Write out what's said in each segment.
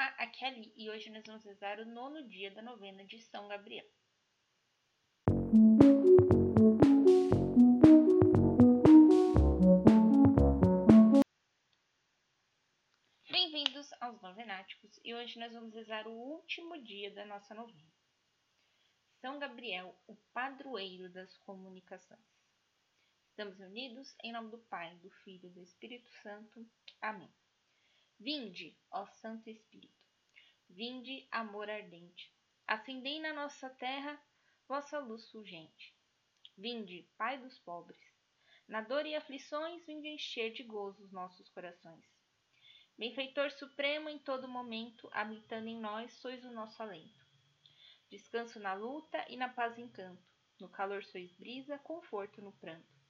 Olá, aqui é a Li, e hoje nós vamos rezar o nono dia da novena de São Gabriel. Bem-vindos aos Novenáticos, e hoje nós vamos rezar o último dia da nossa novena. São Gabriel, o padroeiro das comunicações. Estamos unidos em nome do Pai, do Filho e do Espírito Santo. Amém. Vinde, ó Santo Espírito, vinde, amor ardente, acendei na nossa terra vossa luz fulgente. Vinde, Pai dos pobres, na dor e aflições, vinde encher de gozo os nossos corações. Benfeitor supremo em todo momento, habitando em nós, sois o nosso alento. Descanso na luta e na paz encanto, no calor sois brisa, conforto no pranto.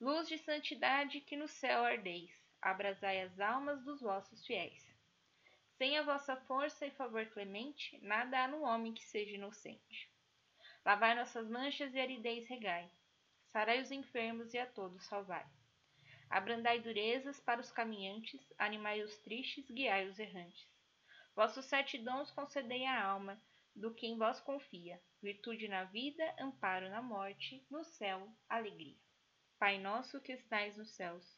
Luz de santidade que no céu ardeis, abrasai as almas dos vossos fiéis. Sem a vossa força e favor clemente, nada há no homem que seja inocente. Lavai nossas manchas e aridez regai, sarai os enfermos e a todos salvai. Abrandai durezas para os caminhantes, animai os tristes, guiai os errantes. Vossos sete dons concedei à alma, do que em vós confia, virtude na vida, amparo na morte, no céu, alegria. Pai nosso que estais nos céus,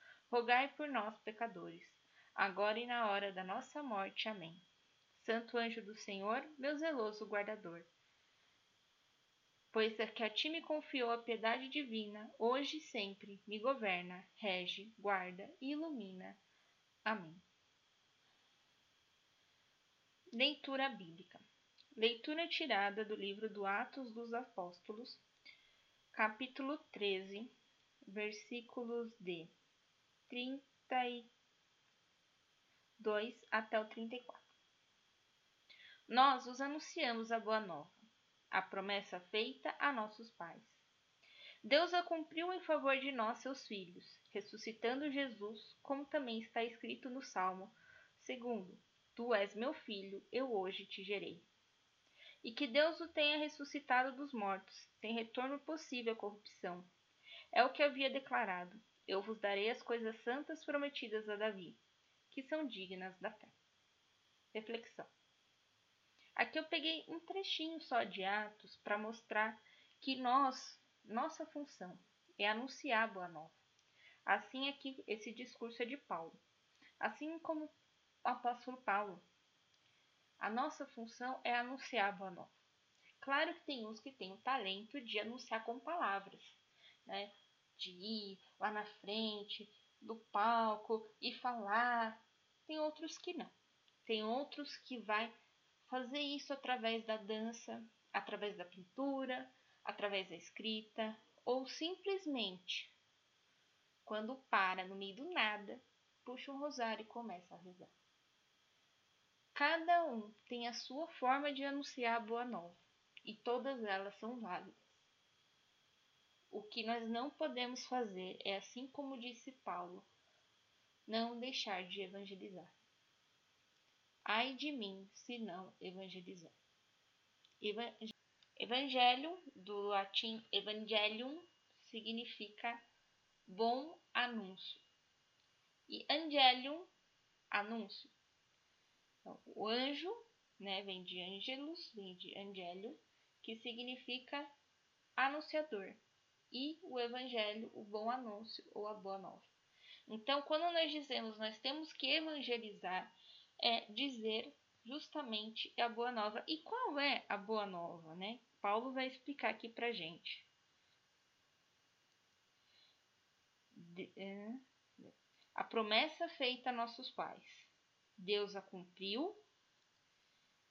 rogai por nós, pecadores, agora e na hora da nossa morte. Amém. Santo anjo do Senhor, meu zeloso guardador, pois é que a ti me confiou a piedade divina, hoje e sempre me governa, rege, guarda e ilumina. Amém. Leitura bíblica. Leitura tirada do livro do Atos dos Apóstolos, capítulo 13, versículos de 32 até o 34. Nós os anunciamos a boa nova, a promessa feita a nossos pais. Deus a cumpriu em favor de nós, seus filhos, ressuscitando Jesus, como também está escrito no Salmo, segundo, Tu és meu filho, eu hoje te gerei. E que Deus o tenha ressuscitado dos mortos, sem retorno possível à corrupção. É o que havia declarado eu vos darei as coisas santas prometidas a Davi, que são dignas da fé. Reflexão. Aqui eu peguei um trechinho só de Atos para mostrar que nós, nossa função é anunciar a boa nova. Assim é que esse discurso é de Paulo. Assim como o apóstolo Paulo. A nossa função é anunciar a boa nova. Claro que tem uns que têm o talento de anunciar com palavras, né? De ir lá na frente do palco e falar. Tem outros que não. Tem outros que vai fazer isso através da dança, através da pintura, através da escrita ou simplesmente quando para no meio do nada, puxa um rosário e começa a rezar. Cada um tem a sua forma de anunciar a boa nova e todas elas são válidas. O que nós não podemos fazer é, assim como disse Paulo, não deixar de evangelizar. Ai de mim se não evangelizar. Evangelho, do latim evangelium, significa bom anúncio. E angelium, anúncio. Então, o anjo, né, vem de angelus, vem de angelium, que significa anunciador e o evangelho, o bom anúncio ou a boa nova. Então, quando nós dizemos nós temos que evangelizar, é dizer justamente a boa nova. E qual é a boa nova, né? Paulo vai explicar aqui pra gente. É, a promessa feita a nossos pais. Deus a cumpriu,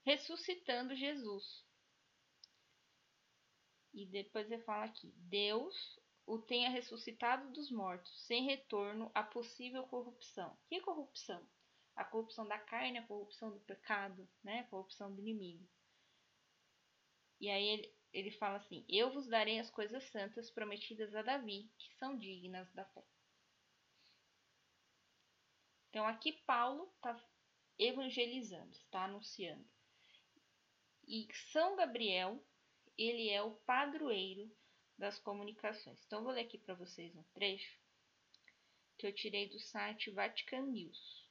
ressuscitando Jesus. E depois ele fala aqui: Deus o tenha ressuscitado dos mortos, sem retorno à possível corrupção. Que corrupção? a corrupção da carne, a corrupção do pecado, né? a corrupção do inimigo. E aí ele, ele fala assim: Eu vos darei as coisas santas prometidas a Davi, que são dignas da fé. Então aqui Paulo está evangelizando, está anunciando. E São Gabriel, ele é o padroeiro das comunicações. Então vou ler aqui para vocês um trecho que eu tirei do site Vatican News.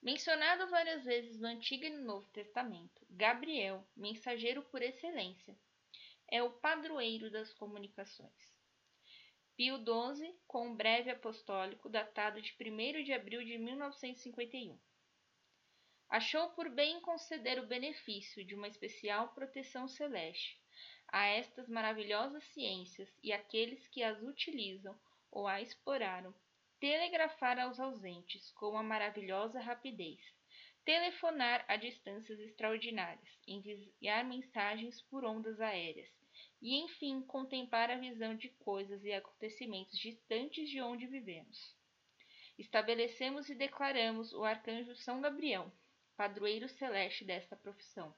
Mencionado várias vezes no Antigo e no Novo Testamento, Gabriel, mensageiro por excelência, é o padroeiro das comunicações. Pio XII, com um breve apostólico datado de 1 de abril de 1951. Achou por bem conceder o benefício de uma especial proteção celeste a estas maravilhosas ciências e àqueles que as utilizam ou a exploraram telegrafar aos ausentes com uma maravilhosa rapidez, telefonar a distâncias extraordinárias, enviar mensagens por ondas aéreas e, enfim, contemplar a visão de coisas e acontecimentos distantes de onde vivemos. Estabelecemos e declaramos o arcanjo São Gabriel, padroeiro celeste desta profissão,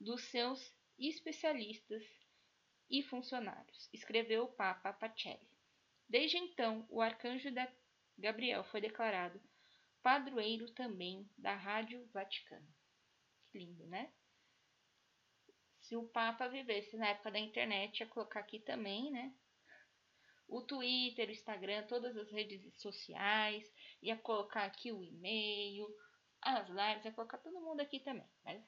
dos seus especialistas e funcionários, escreveu o Papa Pacelli. Desde então, o arcanjo Gabriel foi declarado padroeiro também da Rádio Vaticana. Que lindo, né? Se o Papa vivesse na época da internet, ia colocar aqui também, né? O Twitter, o Instagram, todas as redes sociais, ia colocar aqui o e-mail, as lives, ia colocar todo mundo aqui também. Mas,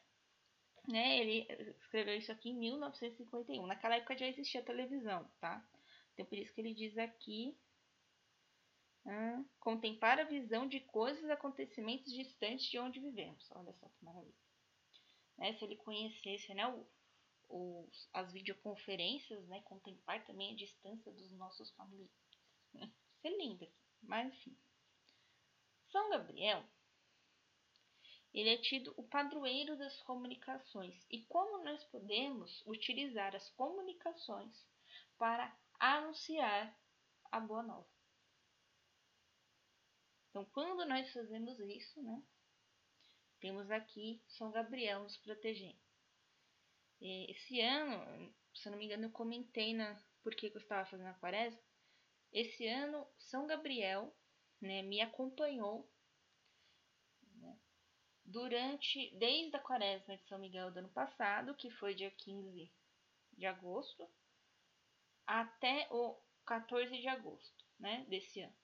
né, ele escreveu isso aqui em 1951. Naquela época já existia televisão, tá? Então, por isso que ele diz aqui ah, contemplar a visão de coisas acontecimentos distantes de onde vivemos. Olha só que maravilha. Né, se ele conhecesse né, o, o, as videoconferências, né, contemplar também a distância dos nossos familiares. Isso é lindo mas enfim. São Gabriel, ele é tido o padroeiro das comunicações. E como nós podemos utilizar as comunicações para anunciar a boa nova? Então, quando nós fazemos isso, né, temos aqui São Gabriel nos protegendo. Esse ano, se eu não me engano, eu comentei na por que eu estava fazendo a quaresma. Esse ano, São Gabriel né, me acompanhou durante, desde a quaresma de São Miguel do ano passado, que foi dia 15 de agosto, até o 14 de agosto né, desse ano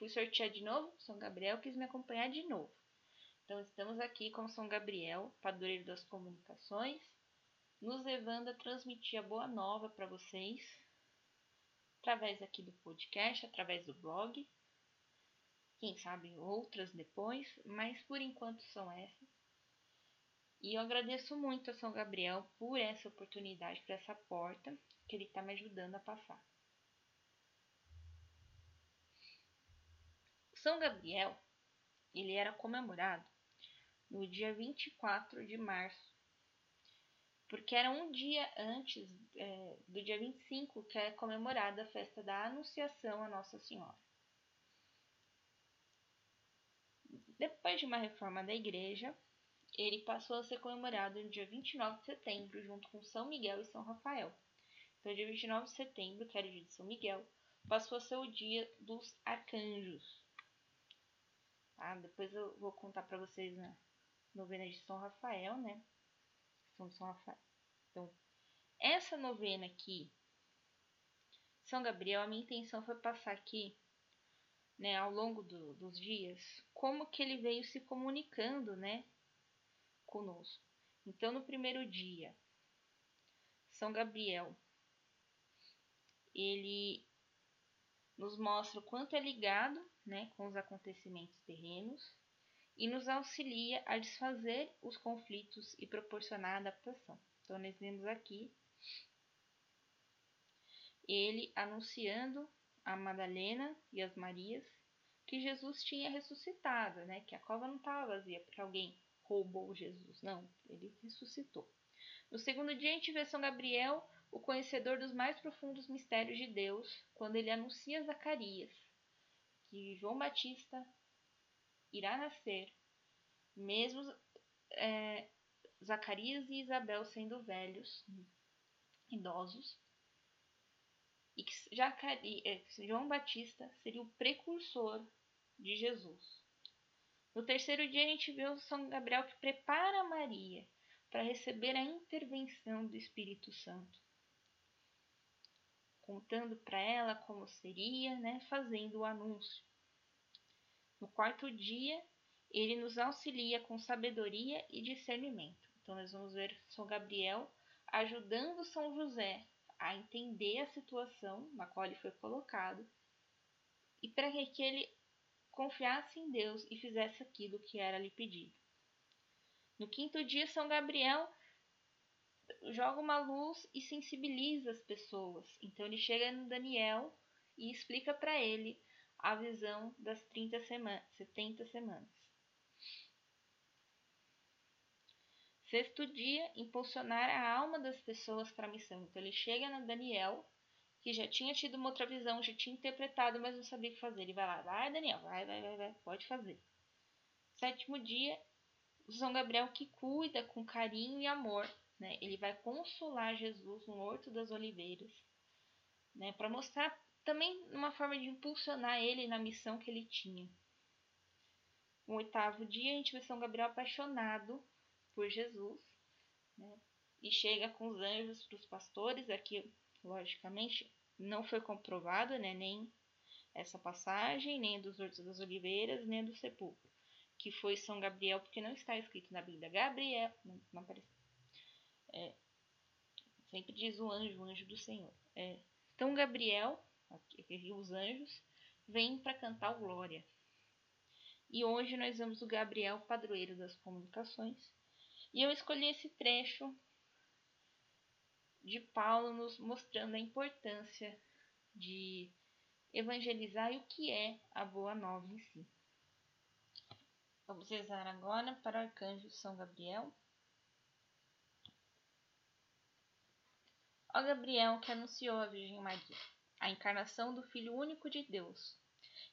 fui sortear de novo, São Gabriel quis me acompanhar de novo. Então, estamos aqui com São Gabriel, padroeiro das comunicações, nos levando a transmitir a boa nova para vocês, através aqui do podcast, através do blog. Quem sabe outras depois, mas por enquanto são essas. E eu agradeço muito a São Gabriel por essa oportunidade, por essa porta que ele está me ajudando a passar. São Gabriel, ele era comemorado no dia 24 de março, porque era um dia antes é, do dia 25 que é comemorada a festa da Anunciação a Nossa Senhora. Depois de uma reforma da igreja, ele passou a ser comemorado no dia 29 de setembro, junto com São Miguel e São Rafael. Então, dia 29 de setembro, que era o dia de São Miguel, passou a ser o dia dos arcanjos. Tá? Depois eu vou contar para vocês na novena de São Rafael, né? São São Rafael. Então, essa novena aqui, São Gabriel, a minha intenção foi passar aqui, né, ao longo do, dos dias, como que ele veio se comunicando, né, conosco. Então, no primeiro dia, São Gabriel, ele nos mostra o quanto é ligado né, com os acontecimentos terrenos e nos auxilia a desfazer os conflitos e proporcionar adaptação. Então, nós vemos aqui ele anunciando a Madalena e as Marias que Jesus tinha ressuscitado, né? Que a cova não estava vazia porque alguém roubou Jesus, não, ele ressuscitou. No segundo dia, a gente vê São Gabriel, o conhecedor dos mais profundos mistérios de Deus, quando ele anuncia a Zacarias que João Batista irá nascer, mesmo é, Zacarias e Isabel sendo velhos, idosos, e que é, João Batista seria o precursor de Jesus. No terceiro dia, a gente vê o São Gabriel que prepara Maria para receber a intervenção do Espírito Santo, contando para ela como seria, né, fazendo o anúncio. No quarto dia, ele nos auxilia com sabedoria e discernimento. Então, nós vamos ver São Gabriel ajudando São José a entender a situação na qual ele foi colocado e para que ele confiasse em Deus e fizesse aquilo que era lhe pedido. No quinto dia, São Gabriel joga uma luz e sensibiliza as pessoas. Então ele chega no Daniel e explica para ele a visão das 30 semanas, 70 semanas. Sexto dia, impulsionar a alma das pessoas para a missão. Então ele chega no Daniel, que já tinha tido uma outra visão, já tinha interpretado, mas não sabia o que fazer. Ele vai lá, vai Daniel, vai, vai, vai, vai, pode fazer. Sétimo dia, são Gabriel que cuida com carinho e amor, né? Ele vai consolar Jesus no Horto das Oliveiras, né? Para mostrar também uma forma de impulsionar ele na missão que ele tinha. No oitavo dia, a gente vê São Gabriel apaixonado por Jesus, né? E chega com os anjos para os pastores. Aqui, logicamente, não foi comprovado, né? Nem essa passagem, nem dos Hortos das Oliveiras, nem do sepulcro que foi São Gabriel, porque não está escrito na Bíblia. Gabriel, não, não aparece. É, sempre diz o anjo, o anjo do Senhor. É, então Gabriel, aqui, os anjos, vêm para cantar Glória. E hoje nós vamos o Gabriel, padroeiro das comunicações. E eu escolhi esse trecho de Paulo nos mostrando a importância de evangelizar e o que é a boa nova em si. Vamos rezar agora para o arcanjo São Gabriel. Ó Gabriel, que anunciou à Virgem Maria a encarnação do Filho único de Deus,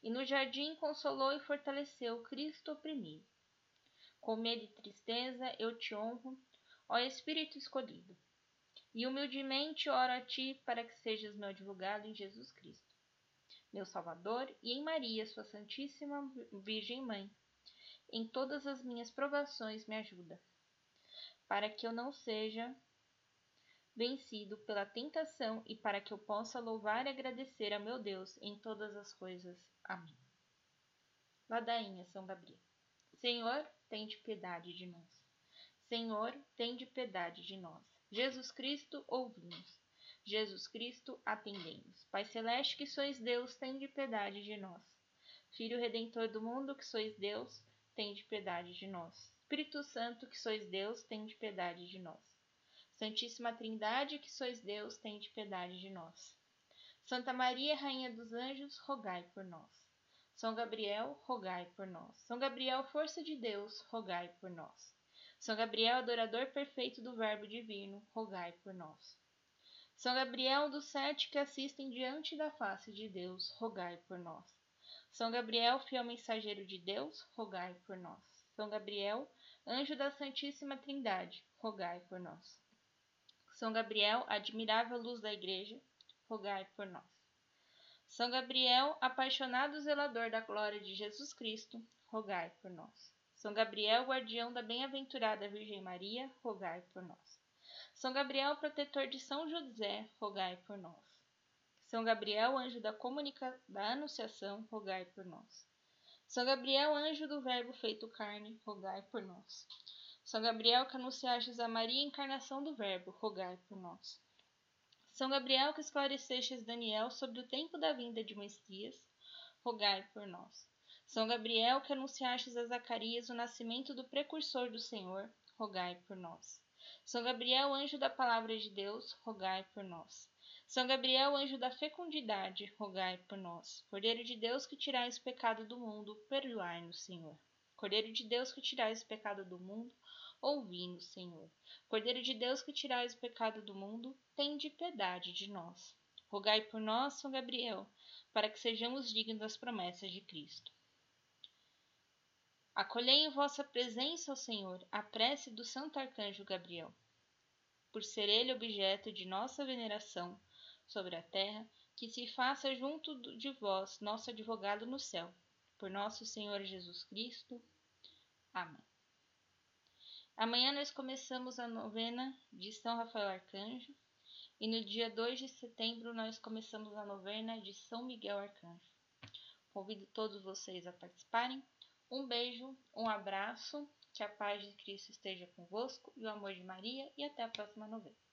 e no jardim consolou e fortaleceu Cristo oprimido. Com medo e tristeza eu te honro, ó Espírito escolhido, e humildemente oro a ti para que sejas meu advogado em Jesus Cristo, meu Salvador, e em Maria, sua Santíssima Virgem Mãe em todas as minhas provações me ajuda, para que eu não seja vencido pela tentação e para que eu possa louvar e agradecer a meu Deus em todas as coisas. Amém. Ladainha São Gabriel. Senhor, tem de piedade de nós. Senhor, tem de piedade de nós. Jesus Cristo, ouvimos. Jesus Cristo, atendemos. Pai Celeste, que sois Deus, tem de piedade de nós. Filho Redentor do mundo, que sois Deus, de piedade de nós. Espírito Santo, que sois Deus, de piedade de nós. Santíssima Trindade, que sois Deus, de piedade de nós. Santa Maria, Rainha dos Anjos, rogai por nós. São Gabriel, rogai por nós. São Gabriel, força de Deus, rogai por nós. São Gabriel, adorador perfeito do Verbo divino, rogai por nós. São Gabriel dos sete que assistem diante da face de Deus, rogai por nós. São Gabriel, fiel mensageiro de Deus, rogai por nós. São Gabriel, anjo da Santíssima Trindade, rogai por nós. São Gabriel, admirável luz da Igreja, rogai por nós. São Gabriel, apaixonado zelador da glória de Jesus Cristo, rogai por nós. São Gabriel, guardião da bem-aventurada Virgem Maria, rogai por nós. São Gabriel, protetor de São José, rogai por nós. São Gabriel, anjo da comunica da anunciação, rogai por nós. São Gabriel, anjo do Verbo feito carne, rogai por nós. São Gabriel, que anunciastes a Maria, encarnação do Verbo, rogai por nós. São Gabriel, que esclarecestes Daniel sobre o tempo da vinda de Messias, rogai por nós. São Gabriel, que anunciastes a Zacarias o nascimento do precursor do Senhor, rogai por nós. São Gabriel, anjo da palavra de Deus, rogai por nós. São Gabriel, anjo da fecundidade, rogai por nós. Cordeiro de Deus que tirais o pecado do mundo, perdoai-nos, Senhor. Cordeiro de Deus que tirais o pecado do mundo, ouvi-nos, Senhor. Cordeiro de Deus que tirais o pecado do mundo, tende piedade de nós. Rogai por nós, São Gabriel, para que sejamos dignos das promessas de Cristo. Acolhei em vossa presença, ó Senhor, a prece do Santo Arcanjo Gabriel. Por ser ele objeto de nossa veneração sobre a terra, que se faça junto de vós nosso advogado no céu. Por nosso Senhor Jesus Cristo. Amém. Amanhã nós começamos a novena de São Rafael Arcanjo e no dia 2 de setembro nós começamos a novena de São Miguel Arcanjo. Convido todos vocês a participarem. Um beijo, um abraço, que a paz de Cristo esteja convosco e o amor de Maria e até a próxima novena.